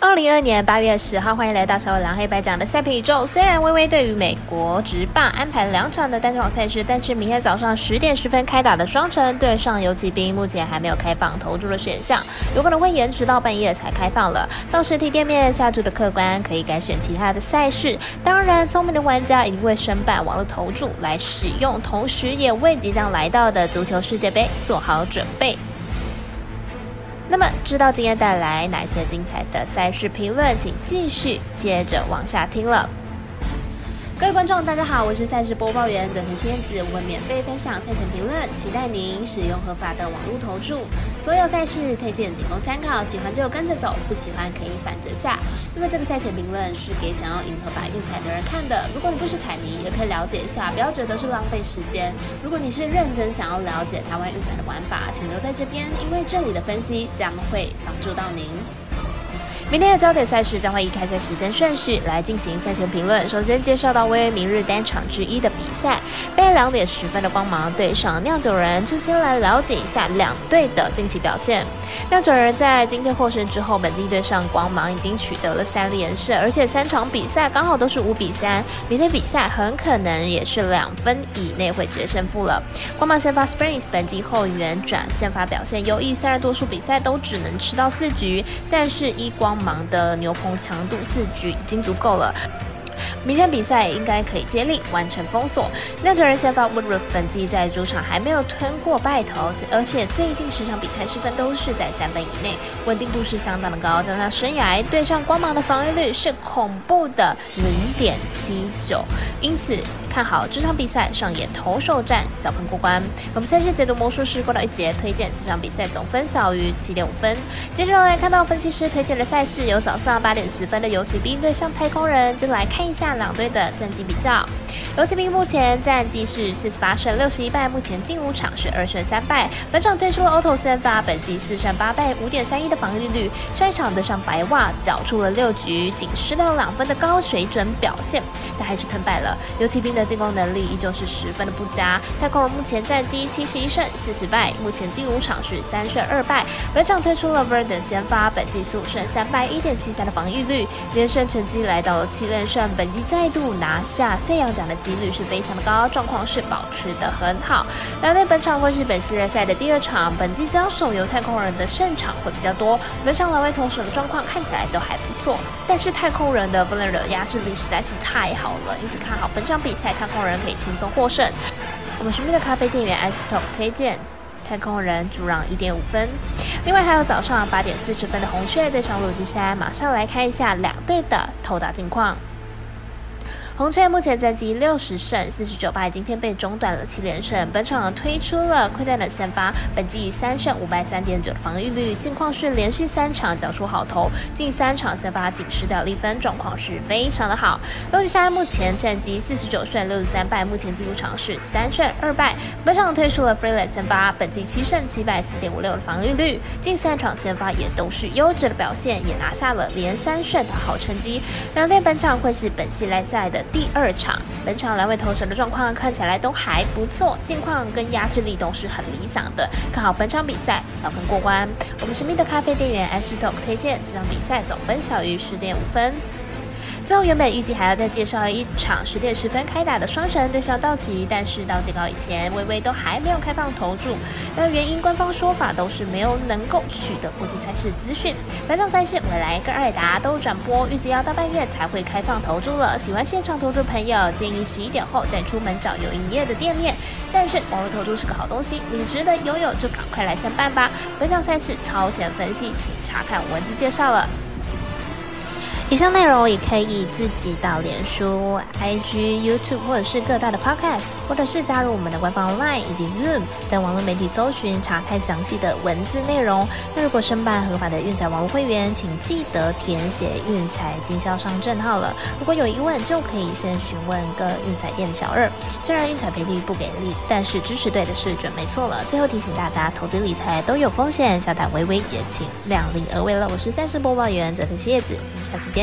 二零二二年八月十号，欢迎来到小五郎黑白讲的赛评宇宙。虽然微微对于美国职棒安排两场的单场赛事，但是明天早上十点十分开打的双城对上游骑兵，目前还没有开放投注的选项，有可能会延迟到半夜才开放了。到实体店面下注的客官可以改选其他的赛事。当然，聪明的玩家一定会申办网络投注来使用，同时也为即将来到的足球世界杯做好准备。那么，知道今天带来哪些精彩的赛事评论，请继续接着往下听了。各位观众，大家好，我是赛事播报员转成仙子，我会免费分享赛前评论，期待您使用合法的网络投注。所有赛事推荐仅供参考，喜欢就跟着走，不喜欢可以反着下。因为这个赛前评论是给想要赢合法运彩的人看的，如果你不是彩迷，也可以了解一下，不要觉得是浪费时间。如果你是认真想要了解台湾运彩的玩法，请留在这边，因为这里的分析将会帮助到您。明天的焦点赛事将会以开赛时间顺序来进行赛前评论。首先介绍到位明日单场之一的比赛，被两点十分的光芒对上酿酒人，就先来了解一下两队的近期表现。酿酒人在今天获胜之后，本季对上光芒已经取得了三连胜，而且三场比赛刚好都是五比三。明天比赛很可能也是两分以内会决胜负了。光芒先发 Springs 本季后援转先发表现优异，虽然多数比赛都只能吃到四局，但是一光。忙的牛棚强度四局已经足够了。明天比赛应该可以接力完成封锁。酿酒人先发 Woodruff 本季在主场还没有吞过败头，而且最近十场比赛失分都是在三分以内，稳定度是相当的高。加上生涯对上光芒的防御率是恐怖的零点七九，因此看好这场比赛上演投手战，小分过关。我们赛事解读魔术师过到一节，推荐这场比赛总分小于七点五分。接着来看到分析师推荐的赛事，有早上八点十分的游骑兵对上太空人，就来看一下。两队的战绩比较，游骑兵目前战绩是四十八胜六十一败，目前进五场是二胜三败。本场推出了 Auto 先发，本季四胜八败，五点三一的防御率。上一场对上白袜，缴出了六局仅失掉两分的高水准表现，但还是吞败了。游骑兵的进攻能力依旧是十分的不佳。太空人目前战绩七十一胜四十败，目前进五场是三胜二败。本场推出了 Verdon 先发，本季五胜三败，一点七三的防御率，连胜成绩来到了七连胜，本季。再度拿下赛扬奖的几率是非常的高，状况是保持的很好。两队本场会是本系列赛的第二场，本季交手由太空人的胜场会比较多。本场两位投手的状况看起来都还不错，但是太空人的 v a l e r 压制力实在是太好了，因此看好本场比赛太空人可以轻松获胜。我们身边的咖啡店员 Ice Top 推荐太空人主让一点五分。另外还有早上八点四十分的红雀对上陆基山，马上来看一下两队的投打近况。红雀目前战绩六十胜四十九败，今天被中断了七连胜。本场推出了亏待的先发，本季三胜五败三点九的防御率，近况是连续三场缴出好投，近三场先发仅失掉一分，状况是非常的好。陆吉山目前战绩四十九胜六十三败，目前进入场是三胜二败。本场推出了 Freeland 先发，本季七胜七败四点五六的防御率，近三场先发也都是优质的表现，也拿下了连三胜的好成绩。两队本场会是本系来赛的。第二场，本场两位投手的状况看起来都还不错，近况跟压制力都是很理想的，看好本场比赛小分过关。我们神秘的咖啡店员 Ashton 推荐这场比赛总分小于十点五分。最后，原本预计还要再介绍一场十点十分开打的双神对上道奇，但是到截稿以前，微微都还没有开放投注。那原因，官方说法都是没有能够取得国际赛事资讯。本场赛事，未来跟二达都转播，预计要到半夜才会开放投注了。喜欢现场投注朋友，建议十一点后再出门找有营业的店面。但是网络投注是个好东西，你值得拥有，就赶快来申办吧。本场赛事超前分析，请查看文字介绍了。以上内容也可以自己到脸书、IG、YouTube 或者是各大的 Podcast，或者是加入我们的官方 Line 以及 Zoom 等网络媒体搜寻查看详细的文字内容。那如果申办合法的运彩网络会员，请记得填写运彩经销商证号了。如果有疑问，就可以先询问各运彩店的小二。虽然运彩赔率不给力，但是支持对的是准没错了。最后提醒大家，投资理财都有风险，小胆微微也请量力而为了。我是赛事播报员泽特蝎子，下次见。